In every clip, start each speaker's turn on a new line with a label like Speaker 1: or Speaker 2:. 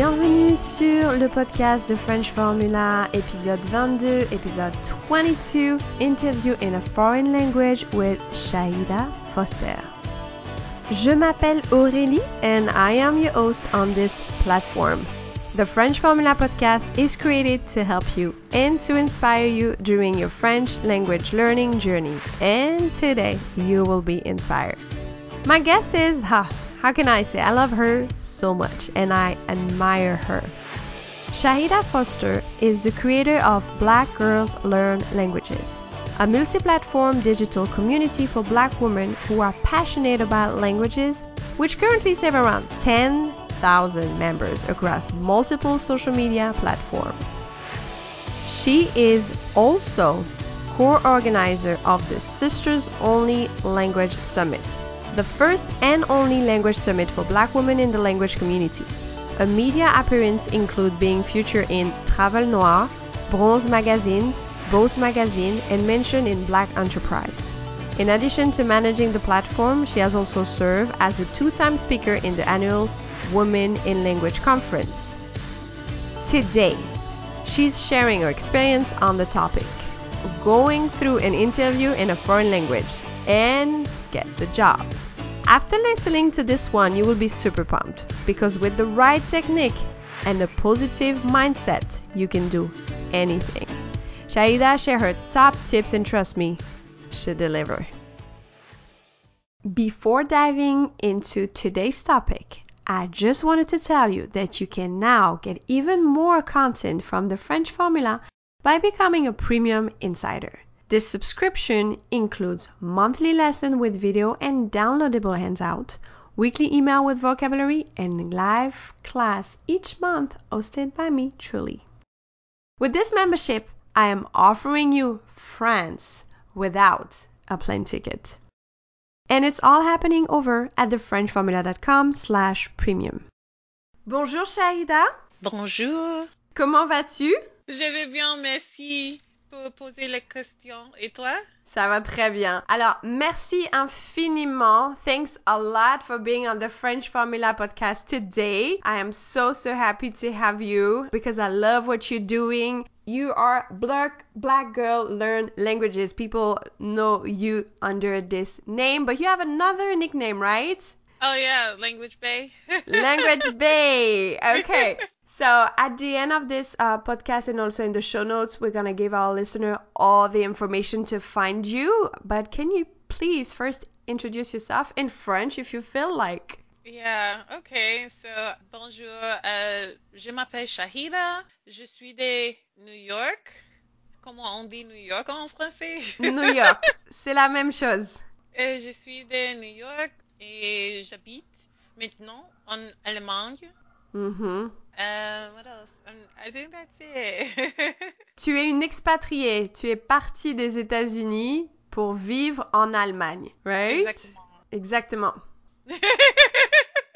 Speaker 1: Bienvenue sur le podcast de French Formula, épisode 22, épisode 22, interview in a foreign language with Shahida Foster. Je m'appelle Aurélie and I am your host on this platform. The French Formula podcast is created to help you and to inspire you during your French language learning journey. And today you will be inspired. My guest is, ha, how can I say, I love her so much and I admire her. Shahida Foster is the creator of Black Girls Learn Languages, a multi platform digital community for black women who are passionate about languages, which currently serve around 10,000 members across multiple social media platforms. She is also co organizer of the Sisters Only Language Summit, the first and only language summit for black women in the language community. A media appearance include being featured in Travel Noir, Bronze Magazine, Bose Magazine, and mentioned in Black Enterprise. In addition to managing the platform, she has also served as a two-time speaker in the annual Women in Language Conference. Today, she's sharing her experience on the topic, going through an interview in a foreign language, and get the job. After listening to this one, you will be super pumped because with the right technique and a positive mindset, you can do anything. Shahida share her top tips and trust me, she deliver. Before diving into today's topic, I just wanted to tell you that you can now get even more content from the French Formula by becoming a premium insider. This subscription includes monthly lesson with video and downloadable handout, weekly email with vocabulary, and live class each month hosted by me truly. With this membership, I am offering you France without a plane ticket. And it's all happening over at thefrenchformula.com slash premium. Bonjour Shahida.
Speaker 2: Bonjour.
Speaker 1: Comment vas-tu?
Speaker 2: Je vais bien, merci pour poser les questions. Et toi?
Speaker 1: Ça va très bien. Alors, merci infiniment. Thanks a lot for being on the French Formula podcast today. I am so, so happy to have you because I love what you're doing. You are Black Black Girl Learn Languages. People know you under this name, but you have another nickname, right?
Speaker 2: Oh yeah, Language Bay.
Speaker 1: Language Bay. Okay. So at the end of this uh, podcast and also in the show notes, we're gonna give our listener all the information to find you. But can you please first introduce yourself in French if you feel like?
Speaker 2: Yeah, okay. So, bonjour. Euh, je m'appelle Shahida. Je suis de New York. Comment on dit New York en français?
Speaker 1: New York. C'est la même chose.
Speaker 2: Euh, je suis de New York et j'habite maintenant en Allemagne.
Speaker 1: Mhm.
Speaker 2: Uh, what else? Um, I think that's it.
Speaker 1: Tu es une expatriée. Tu es partie des États-Unis pour vivre en Allemagne, right?
Speaker 2: Exactement.
Speaker 1: Exactement.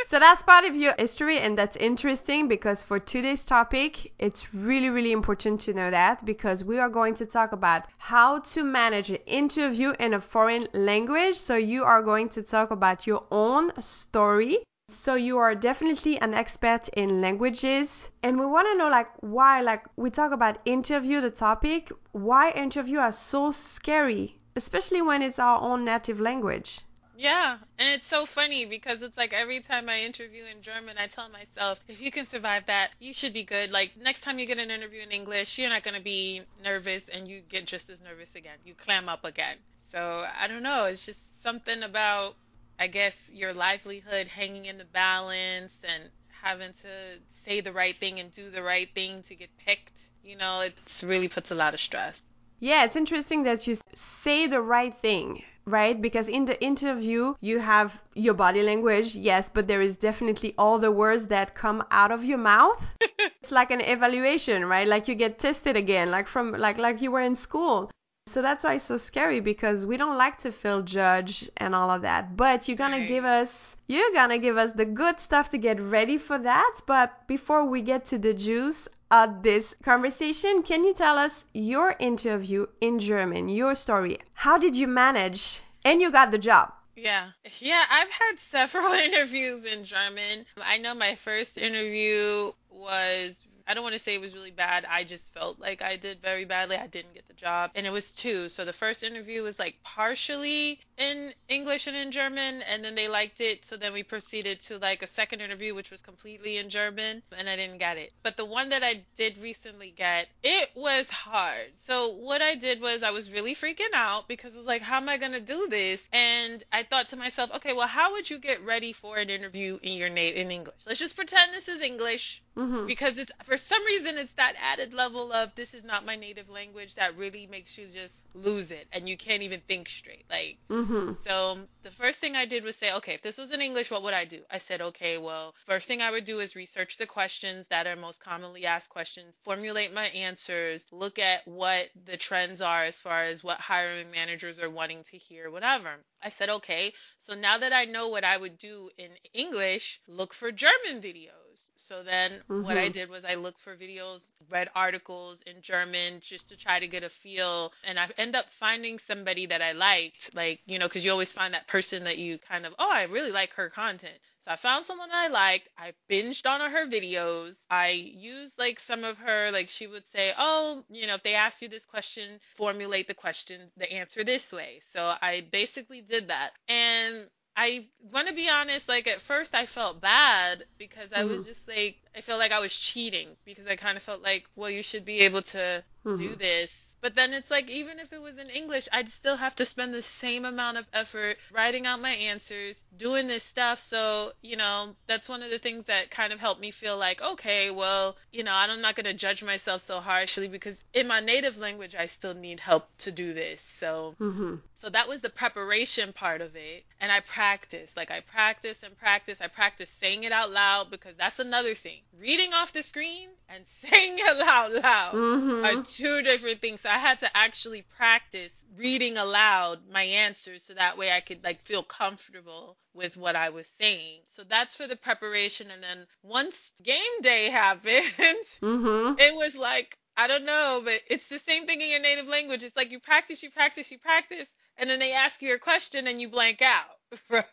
Speaker 1: So that's part of your history, and that's interesting because for today's topic, it's really, really important to know that because we are going to talk about how to manage an interview in a foreign language. So, you are going to talk about your own story. So, you are definitely an expert in languages, and we want to know like why, like, we talk about interview, the topic, why interview are so scary, especially when it's our own native language.
Speaker 2: Yeah, and it's so funny because it's like every time I interview in German, I tell myself, if you can survive that, you should be good. Like next time you get an interview in English, you're not going to be nervous and you get just as nervous again. You clam up again. So I don't know. It's just something about, I guess, your livelihood hanging in the balance and having to say the right thing and do the right thing to get picked. You know, it really puts a lot of stress.
Speaker 1: Yeah, it's interesting that you say the right thing, right? Because in the interview, you have your body language, yes, but there is definitely all the words that come out of your mouth. it's like an evaluation, right? Like you get tested again, like from like like you were in school. So that's why it's so scary because we don't like to feel judged and all of that. But you're gonna give us you're gonna give us the good stuff to get ready for that. But before we get to the juice of this conversation, can you tell us your interview in German, your story? How did you manage? And you got the job.
Speaker 2: Yeah. Yeah, I've had several interviews in German. I know my first interview was I don't want to say it was really bad. I just felt like I did very badly. I didn't get the job. And it was two. So the first interview was like partially in English and in German, and then they liked it. So then we proceeded to like a second interview, which was completely in German, and I didn't get it. But the one that I did recently get, it was hard. So what I did was I was really freaking out because I was like, how am I going to do this? And I thought to myself, okay, well, how would you get ready for an interview in your native in English? Let's just pretend this is English
Speaker 1: Mm-hmm.
Speaker 2: because it's for some reason it's that added level of this is not my native language that really makes you just lose it and you can't even think straight like
Speaker 1: Mm-hmm.
Speaker 2: so the first thing I did was say, okay, if this was in English, what would I do? I said, okay, well, first thing I would do is research the questions that are most commonly asked questions, formulate my answers, look at what the trends are as far as what hiring managers are wanting to hear, whatever. I said, okay, so now that I know what I would do in English, look for German videos. So then what I
Speaker 1: Mhm.
Speaker 2: did was I looked for videos, read articles in German just to try to get a feel. And I end up finding somebody that I liked, like, you know, because you always find that person that you kind of, oh, I really like her content. So I found someone I liked. I binged on her videos. I used like some of her, like she would say, oh, you know, if they ask you this question, formulate the question, the answer this way. So I basically did that. And I want to be honest, like at first I felt bad because I was
Speaker 1: Mhm.
Speaker 2: just like, I felt like I was cheating because I kind of felt like, well, you should be able to do
Speaker 1: Mhm.
Speaker 2: this. But then it's like, even if it was in English, I'd still have to spend the same amount of effort writing out my answers, doing this stuff. So, you know, that's one of the things that kind of helped me feel like, okay, well, you know, I'm not going to judge myself so harshly because in my native language, I still need help to do this. So,
Speaker 1: Mm-hmm.
Speaker 2: so that was the preparation part of it. And I practiced. Like I practiced and practiced. I practiced saying it out loud because that's another thing. Reading off the screen and saying it out loud
Speaker 1: Mm-hmm.
Speaker 2: are two different things. So I had to actually practice reading aloud my answers so that way I could like feel comfortable with what I was saying. So that's for the preparation and then once game day happened,
Speaker 1: Mm-hmm.
Speaker 2: it was like I don't know, but it's the same thing in your native language. It's like you practice, you practice, you practice, and then they ask you a question and you blank out.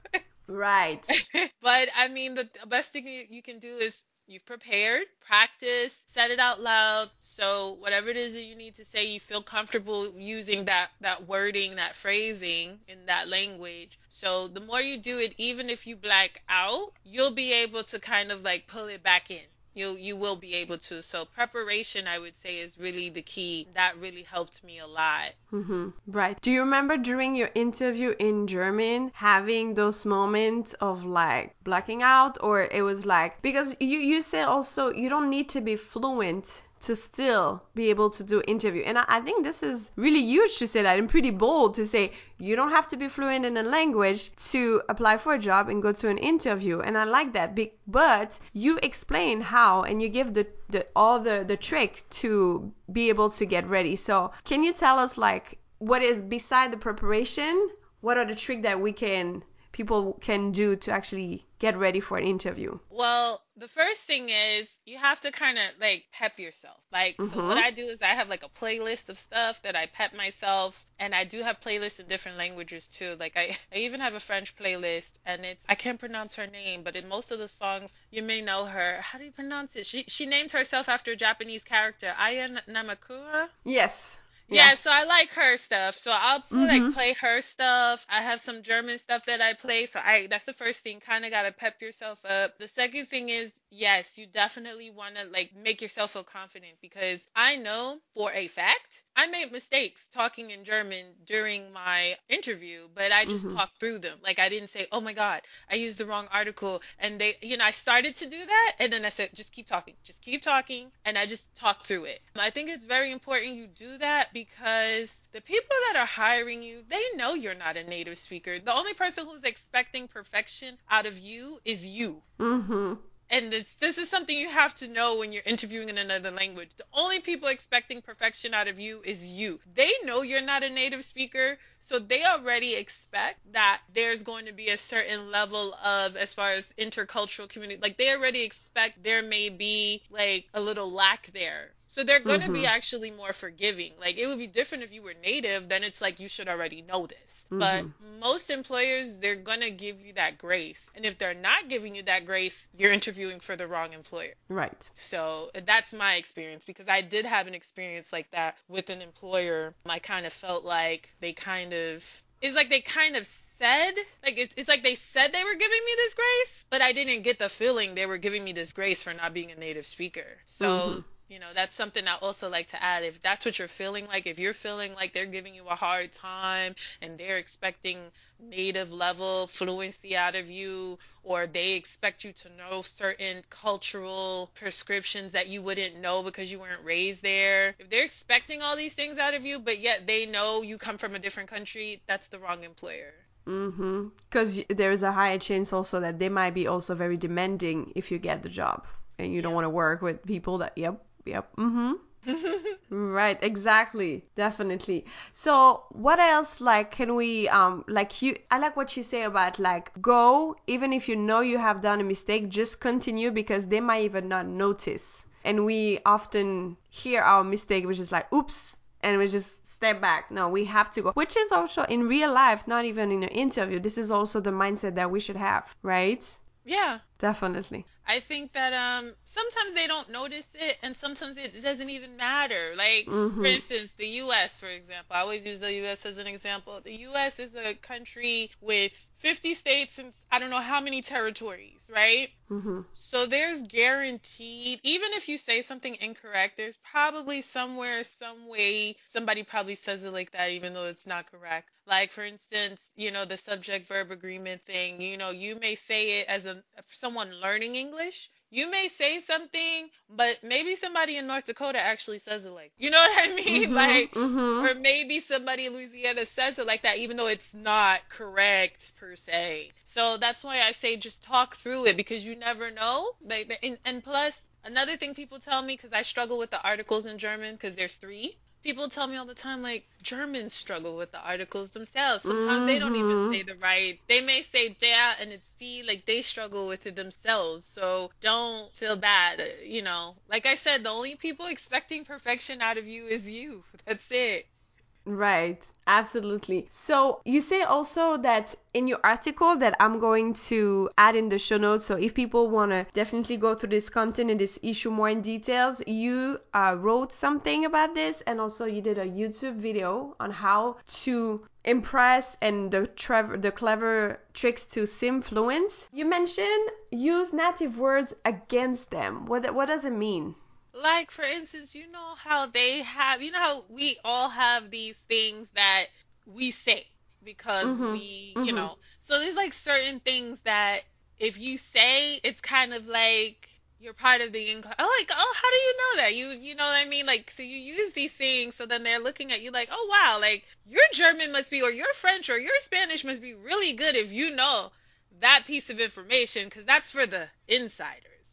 Speaker 1: Right.
Speaker 2: but I mean, the best thing you can do is you've prepared, practice, said it out loud. So whatever it is that you need to say, you feel comfortable using that that wording, that phrasing in that language. So the more you do it, even if you black out, you'll be able to kind of like pull it back in. You you will be able to. So preparation, I would say, is really the key. That really helped me a lot.
Speaker 1: Mm-hmm. Right. Do you remember during your interview in German having those moments of like blacking out, or it was like because you you say also you don't need to be fluent to still be able to do interview, and I, I think this is really huge to say that and pretty bold to say you don't have to be fluent in a language to apply for a job and go to an interview, and I like that. Be- but you explain how and you give the, the all the the trick to be able to get ready. So can you tell us like what is beside the preparation? What are the tricks that we can people can do to actually get ready for an interview?
Speaker 2: Well, the first thing is you have to kind of like pep yourself. Like, so what
Speaker 1: Mhm.
Speaker 2: I do is I have like a playlist of stuff that I pep myself, and I do have playlists in different languages too. Like, I, I even have a French playlist, and it's I can't pronounce her name, but in most of the songs you may know her. How do you pronounce it? She she named herself after a Japanese character, Aya Nakamura.
Speaker 1: Yes.
Speaker 2: Yeah, so I like her stuff. So I'll pl- like play her stuff. I have some German stuff that I play. So I that's the first thing. Kind of got to pep yourself up. The second thing is yes, you definitely want to like make yourself feel confident because I know for a fact I made mistakes talking in German during my interview, but I just
Speaker 1: Mhm.
Speaker 2: talked through them. Like I didn't say, "Oh my god, I used the wrong article." And they, you know, I started to do that and then I said, "Just keep talking. Just keep talking." And I just talked through it. I think it's very important you do that because the people that are hiring you, they know you're not a native speaker. The only person who's expecting perfection out of you is you.
Speaker 1: Mhm.
Speaker 2: And this, this is something you have to know when you're interviewing in another language. The only people expecting perfection out of you is you. They know you're not a native speaker, so they already expect that there's going to be a certain level of, as far as intercultural community, like they already expect there may be like a little lack there. So they're going to be
Speaker 1: Mhm.
Speaker 2: actually more forgiving. Like it would be different if you were native, then it's like you should already know this. But
Speaker 1: Mhm.
Speaker 2: most employers, they're going to give you that grace. And if they're not giving you that grace, you're interviewing for the wrong employer.
Speaker 1: Right.
Speaker 2: So that's my experience because I did have an experience like that with an employer. I kind of felt like they kind of, it's like they kind of said, like it's, it's like they said they were giving me this grace, but I didn't get the feeling they were giving me this grace for not being a native speaker. So.
Speaker 1: Mhm.
Speaker 2: You know, that's something I also like to add. If that's what you're feeling like, if you're feeling like they're giving you a hard time and they're expecting native level fluency out of you, or they expect you to know certain cultural prescriptions that you wouldn't know because you weren't raised there. If they're expecting all these things out of you, but yet they know you come from a different country, that's the wrong employer.
Speaker 1: Mm-hmm. Because there is a higher chance also that they might be also very demanding if you get the job and you don't want to work with people that, yep, yep, mm-hmm. Right, exactly. Definitely. So, what else like can we um like you I like what you say about like go even if you know you have done a mistake, just continue because they might even not notice. And we often hear our mistake which is like oops and we just step back. No, we have to go. Which is also in real life, not even in an interview. This is also the mindset that we should have, right?
Speaker 2: yeah.
Speaker 1: Definitely.
Speaker 2: I think that um sometimes they don't notice it and sometimes it doesn't even matter. Like for
Speaker 1: Mhm.
Speaker 2: instance, the US for example. I always use the US as an example. The US is a country with 50 states and I don't know how many territories, right?
Speaker 1: Mhm.
Speaker 2: So there's guaranteed, even if you say something incorrect, there's probably somewhere, some way, somebody probably says it like that, even though it's not correct. Like, for instance, you know, the subject verb agreement thing, you know, you may say it as a someone learning English. You may say something, but maybe somebody in North Dakota actually says it like, you know what I mean?
Speaker 1: Mhm.
Speaker 2: Like,
Speaker 1: Mhm.
Speaker 2: or maybe somebody in Louisiana says it like that, even though it's not correct per se. So that's why I say just talk through it because you never know. Like, and, and plus, another thing people tell me because I struggle with the articles in German because there's three. People tell me all the time like Germans struggle with the articles themselves. Sometimes they don't even
Speaker 1: Mhm.
Speaker 2: say the right. They may say der and it's d. Like they struggle with it themselves. So don't feel bad. You know, like I said, the only people expecting perfection out of you is you. That's it.
Speaker 1: Right, absolutely. So you say also that in your article that I'm going to add in the show notes. So if people want to definitely go through this content and this issue more in details, you uh, wrote something about this, and also you did a YouTube video on how to impress and the trev- the clever tricks to sim fluent. You mentioned use native words against them. What what does it mean?
Speaker 2: Like for instance, you know how they have, you know how we all have these things that we say because
Speaker 1: Mhm,
Speaker 2: we, you
Speaker 1: mhm.
Speaker 2: know. So there's like certain things that if you say, it's kind of like you're part of the oh like oh how do you know that you you know what I mean like so you use these things so then they're looking at you like oh wow like your German must be or your French or your Spanish must be really good if you know that piece of information because that's for the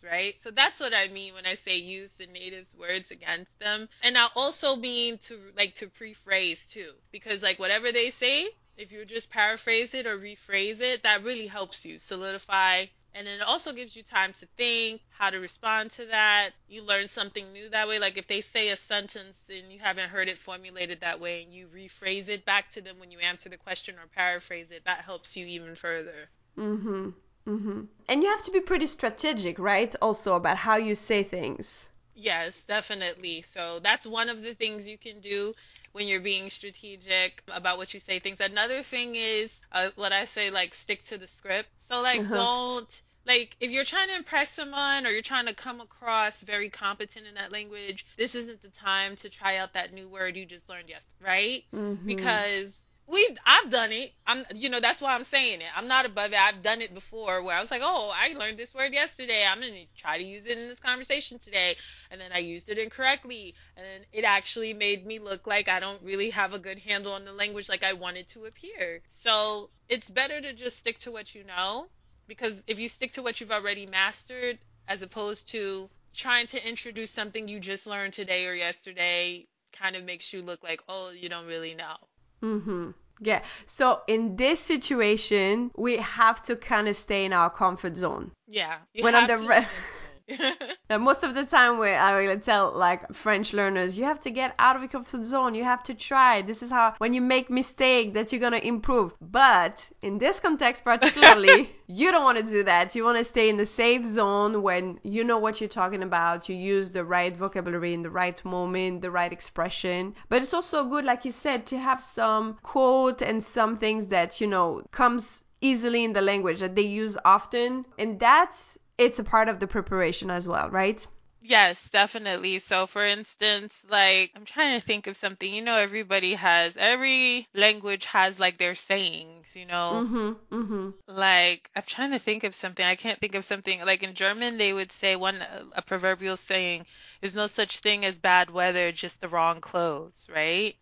Speaker 2: right? So that's what I mean when I say use the natives' words against them. And I also mean to like to prephrase too, because like whatever they say, if you just paraphrase it or rephrase it, that really helps you solidify. And then it also gives you time to think how to respond to that. You learn something new that way. Like if they say a sentence and you haven't heard it formulated that way and you rephrase it back to them when you answer the question or paraphrase it, that helps you even further.
Speaker 1: Mhm. Mhm. And you have to be pretty strategic, right? Also about how you say things.
Speaker 2: Yes, definitely. So that's one of the things you can do when you're being strategic about what you say things. Another thing is uh, what I say like stick to the script. So like
Speaker 1: Uh-huh.
Speaker 2: don't like if you're trying to impress someone or you're trying to come across very competent in that language, this isn't the time to try out that new word you just learned yesterday, right?
Speaker 1: Mhm.
Speaker 2: Because we I've done it. I'm you know that's why I'm saying it. I'm not above it. I've done it before where I was like, "Oh, I learned this word yesterday. I'm going to try to use it in this conversation today." And then I used it incorrectly, and it actually made me look like I don't really have a good handle on the language like I wanted to appear. So, it's better to just stick to what you know because if you stick to what you've already mastered as opposed to trying to introduce something you just learned today or yesterday kind of makes you look like, "Oh, you don't really know."
Speaker 1: Mhm. Yeah. So in this situation, we have to kind of stay in our comfort zone.
Speaker 2: Yeah,
Speaker 1: When on the re-
Speaker 2: in this one.
Speaker 1: And most of the time, where I will tell like French learners, you have to get out of your comfort zone. You have to try. This is how when you make mistake that you're gonna improve. But in this context particularly, you don't want to do that. You want to stay in the safe zone when you know what you're talking about. You use the right vocabulary in the right moment, the right expression. But it's also good, like you said, to have some quote and some things that you know comes easily in the language that they use often, and that's it's a part of the preparation as well, right?
Speaker 2: Yes, definitely. So, for instance, like I'm trying to think of something. You know, everybody has every language has like their sayings. You know,
Speaker 1: Mhm. Mhm.
Speaker 2: like I'm trying to think of something. I can't think of something. Like in German, they would say one a proverbial saying: "There's no such thing as bad weather, just the wrong clothes." Right?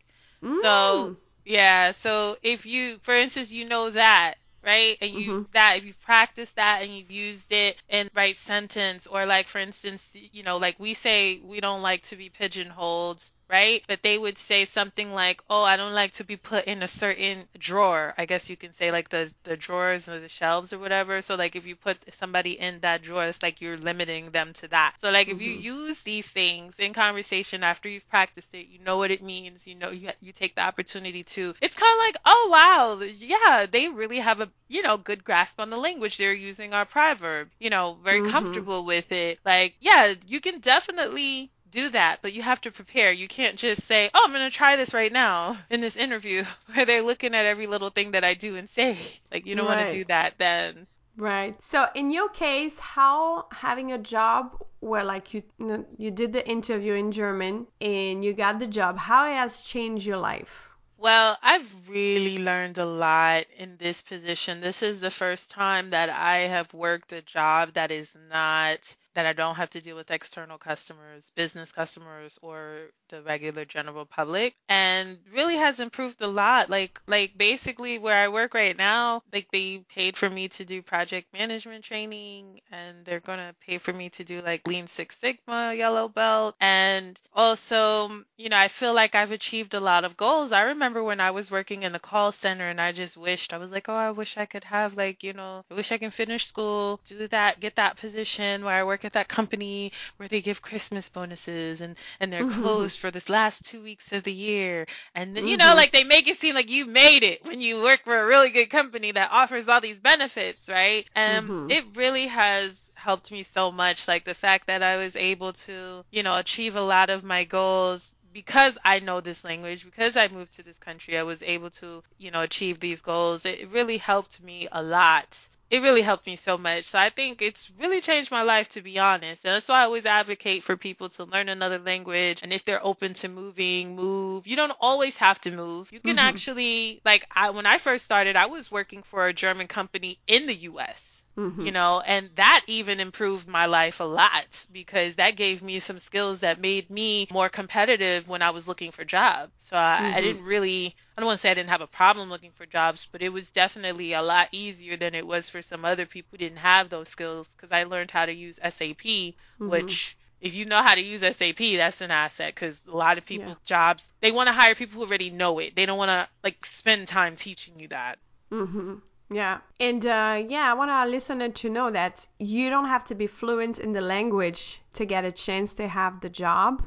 Speaker 2: So,
Speaker 1: Mm.
Speaker 2: yeah, so if you, for instance, you know that, right? And you
Speaker 1: Mhm.
Speaker 2: that if you've practiced that and you've used it in right sentence, or like for instance, you know, like we say we don't like to be pigeonholed, right? But they would say something like, "Oh, I don't like to be put in a certain drawer." I guess you can say like the the drawers or the shelves or whatever. So like if you put somebody in that drawer, it's like you're limiting them to that. So like if you
Speaker 1: Mhm.
Speaker 2: use these things in conversation after you've practiced it, you know what it means. You know you you take the opportunity to. It's kind of like, "Oh wow, yeah, they really have a you know good grasp on the language. They're using our proverb. You know, very
Speaker 1: Mhm.
Speaker 2: comfortable with it. Like yeah, you can definitely." Do that, but you have to prepare. You can't just say, "Oh, I'm going to try this right now in this interview," where they're looking at every little thing that I do and say. Like you don't want to do that then.
Speaker 1: Right. So in your case, how having a job where like you you did the interview in German and you got the job, how it has changed your life?
Speaker 2: Well, I've really learned a lot in this position. This is the first time that I have worked a job that is not that I don't have to deal with external customers, business customers, or the regular general public, and really has improved a lot. Like like basically where I work right now, like they paid for me to do project management training, and they're gonna pay for me to do like Lean Six Sigma yellow belt, and also you know I feel like I've achieved a lot of goals. I remember when I was working in the call center, and I just wished I was like, oh, I wish I could have like you know, I wish I can finish school, do that, get that position where I work at that company where they give Christmas bonuses and and they're
Speaker 1: Mhm.
Speaker 2: closed for this last two weeks of the year. And then, you know,
Speaker 1: Mhm.
Speaker 2: like they make it seem like you made it when you work for a really good company that offers all these benefits, right? And
Speaker 1: Mhm.
Speaker 2: it really has helped me so much. Like the fact that I was able to, you know, achieve a lot of my goals because I know this language, because I moved to this country, I was able to, you know, achieve these goals. It really helped me a lot. It really helped me so much. So I think it's really changed my life, to be honest. And that's why I always advocate for people to learn another language. And if they're open to moving, move. You don't always have to move. You can
Speaker 1: Mhm.
Speaker 2: actually, like, I, when I first started, I was working for a German company in the US you
Speaker 1: Mhm.
Speaker 2: know, and that even improved my life a lot because that gave me some skills that made me more competitive when I was looking for jobs. So I, I
Speaker 1: Mhm.
Speaker 2: didn't really, I don't want to say I didn't have a problem looking for jobs, but it was definitely a lot easier than it was for some other people who didn't have those skills because I learned how to use SAP,
Speaker 1: Mhm.
Speaker 2: which if you know how to use SAP, that's an asset because a lot of
Speaker 1: Yeah.
Speaker 2: people jobs they want to hire people who already know it. They don't want to like spend time teaching you that.
Speaker 1: Mhm. Yeah. And uh, yeah, I want our listener to know that you don't have to be fluent in the language to get a chance to have the job.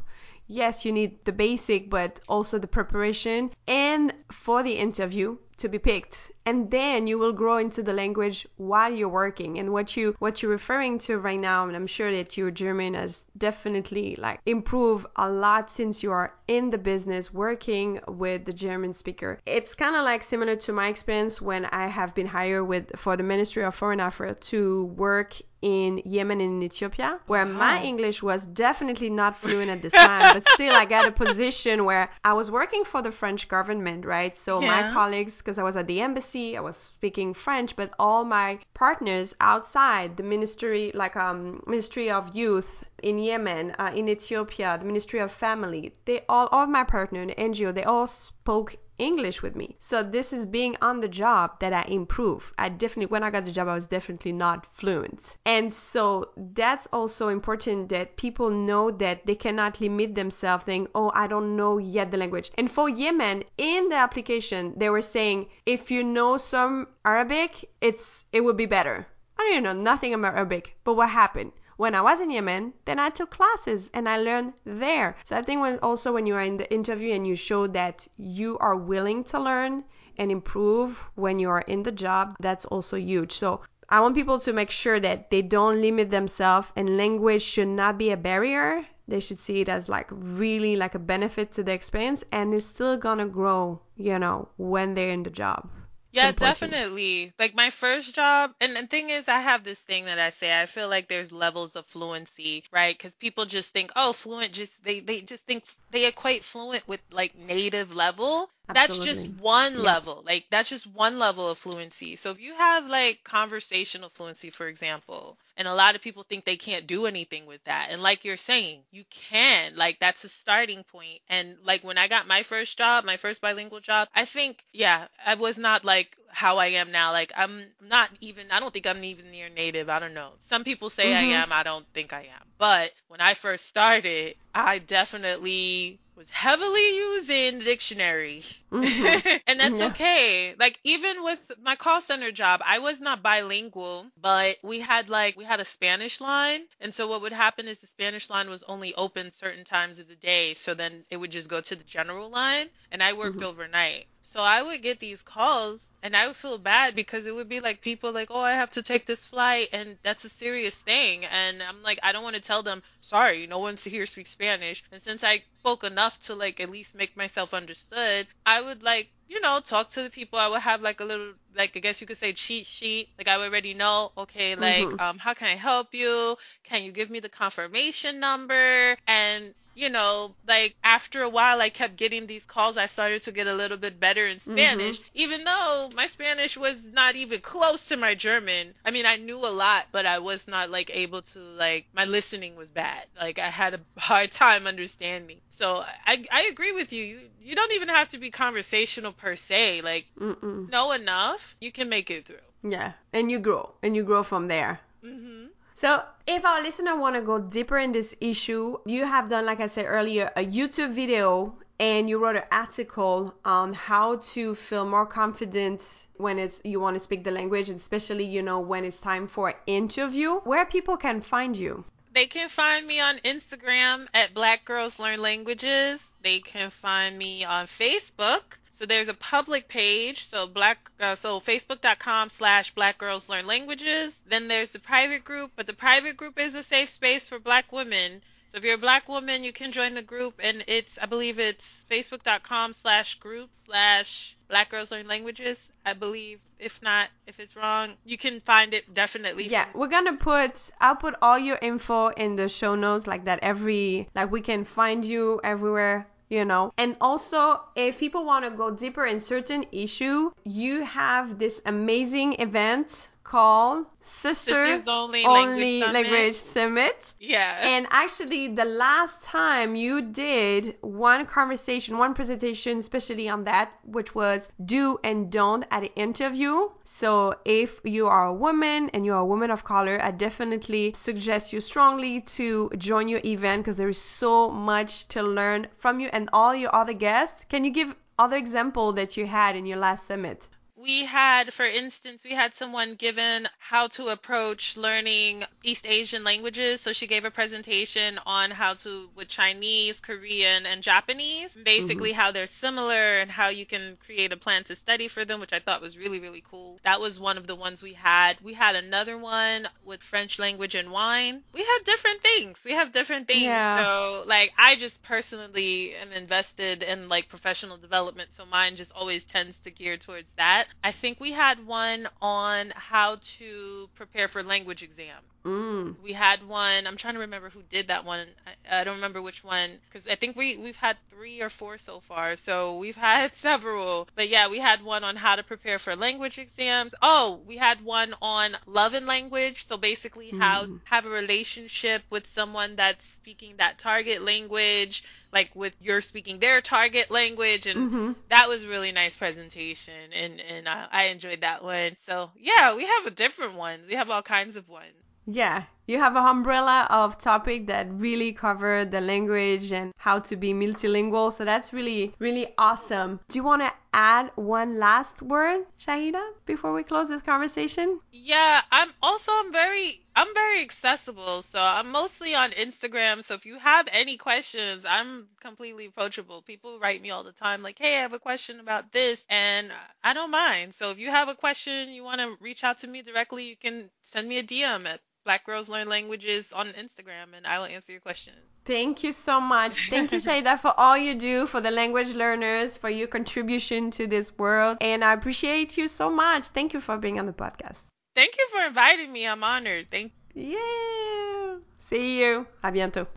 Speaker 1: Yes, you need the basic, but also the preparation and for the interview to be picked. And then you will grow into the language while you're working. And what you what you're referring to right now, and I'm sure that your German has definitely like improved a lot since you are in the business working with the German speaker. It's kind of like similar to my experience when I have been hired with for the Ministry of Foreign Affairs to work in Yemen and in Ethiopia, where my English was definitely not fluent at this time, but still I got a position where I was working for the French government, right? So my colleagues, because I was at the embassy, I was speaking French, but all my partners outside the ministry, like um Ministry of Youth in Yemen, uh, in Ethiopia, the Ministry of Family, they all, all my partner in NGO, they all spoke English with me. So this is being on the job that I improve. I definitely, when I got the job, I was definitely not fluent. And so that's also important that people know that they cannot limit themselves saying, oh, I don't know yet the language. And for Yemen, in the application, they were saying, if you know some Arabic, it's, it would be better. I don't even know nothing about Arabic, but what happened? When I was in Yemen, then I took classes and I learned there. So I think when also when you are in the interview and you show that you are willing to learn and improve when you are in the job, that's also huge. So I want people to make sure that they don't limit themselves and language should not be a barrier. They should see it as like really like a benefit to the experience and it's still gonna grow, you know, when they're in the job.
Speaker 2: Yeah, definitely. Like my first job, and the thing is, I have this thing that I say. I feel like there's levels of fluency, right? Because people just think, oh, fluent, just they they just think they equate fluent with like native level. Absolutely. That's just one yeah. level. Like that's just one level of fluency. So if you have like conversational fluency, for example, and a lot of people think they can't do anything with that. And like you're saying, you can. Like that's a starting point. And like when I got my first job, my first bilingual job, I think, yeah, I was not like how I am now. Like I'm not even I don't think I'm even near native. I don't know. Some people say mm-hmm. I am. I don't think I am. But when I first started, I definitely be was heavily using the dictionary. Mm-hmm. and that's yeah. okay. Like even with my call center job, I was not bilingual, but we had like we had a Spanish line. And so what would happen is the Spanish line was only open certain times of the day, so then it would just go to the general line and I worked mm-hmm. overnight. So I would get these calls and I would feel bad because it would be like people like, "Oh, I have to take this flight and that's a serious thing." And I'm like, I don't want to tell them, "Sorry, no one here speaks Spanish." And since I spoke enough to like at least make myself understood, I would like you know, talk to the people. I would have like a little, like I guess you could say cheat sheet. Like I would already know, okay, like mm-hmm. um, how can I help you? Can you give me the confirmation number? And you know, like after a while, I kept getting these calls. I started to get a little bit better in Spanish, mm-hmm. even though my Spanish was not even close to my German. I mean, I knew a lot, but I was not like able to like my listening was bad. Like I had a hard time understanding. So I I agree with you. You you don't even have to be conversational per se. Like Mm-mm. know enough, you can make it through.
Speaker 1: Yeah, and you grow, and you grow from there. Mm-hmm. So, if our listener want to go deeper in this issue, you have done, like I said earlier, a YouTube video and you wrote an article on how to feel more confident when it's you want to speak the language, especially you know when it's time for an interview. Where people can find you?
Speaker 2: They can find me on Instagram at Black Girls Learn Languages. They can find me on Facebook so there's a public page, so black, uh, so facebook.com slash black girls learn languages. Then there's the private group, but the private group is a safe space for black women. So if you're a black woman, you can join the group, and it's, I believe it's facebook.com slash group slash black girls learn languages. I believe. If not, if it's wrong, you can find it definitely.
Speaker 1: Yeah, we're gonna put, I'll put all your info in the show notes like that. Every, like we can find you everywhere you know? And also if people want to go deeper in certain issue you have this amazing event called Sisters, Only, Only Language, Language Summit.
Speaker 2: Yeah.
Speaker 1: And actually, the last time you did one conversation, one presentation, especially on that, which was do and don't at an interview. So if you are a woman and you are a woman of color, I definitely suggest you strongly to join your event because there is so much to learn from you and all your other guests. Can you give other example that you had in your last summit?
Speaker 2: We had, for instance, we had someone given how to approach learning East Asian languages. So she gave a presentation on how to, with Chinese, Korean, and Japanese, basically mm-hmm. how they're similar and how you can create a plan to study for them, which I thought was really, really cool. That was one of the ones we had. We had another one with French language and wine. We have different things. We have different things. Yeah. So, like, I just personally am invested in, like, professional development. So mine just always tends to gear towards that. I think we had one on how to prepare for language exam. Mm. We had one. I'm trying to remember who did that one. I, I don't remember which one because I think we we've had three or four so far. So we've had several. But yeah, we had one on how to prepare for language exams. Oh, we had one on love and language. So basically, mm. how have a relationship with someone that's speaking that target language like with your speaking their target language and mm-hmm. that was really nice presentation and and I, I enjoyed that one so yeah we have a different ones we have all kinds of ones
Speaker 1: yeah you have a umbrella of topic that really cover the language and how to be multilingual. So that's really, really awesome. Do you want to add one last word, Shahida, before we close this conversation?
Speaker 2: Yeah, I'm also I'm very I'm very accessible. So I'm mostly on Instagram. So if you have any questions, I'm completely approachable. People write me all the time like, "Hey, I have a question about this." And I don't mind. So if you have a question, you want to reach out to me directly, you can send me a DM at Black Girls Learn Languages on Instagram and I will answer your question.
Speaker 1: Thank you so much. Thank you, Shahida, for all you do for the language learners, for your contribution to this world. And I appreciate you so much. Thank you for being on the podcast.
Speaker 2: Thank you for inviting me. I'm honored. Thank
Speaker 1: Yeah. See you. À bientôt.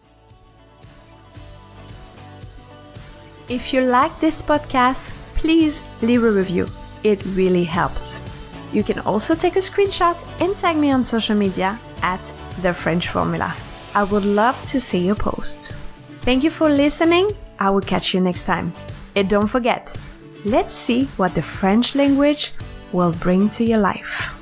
Speaker 1: If you like this podcast, please leave a review. It really helps. You can also take a screenshot and tag me on social media at The French Formula. I would love to see your posts. Thank you for listening. I will catch you next time. And don't forget, let's see what the French language will bring to your life.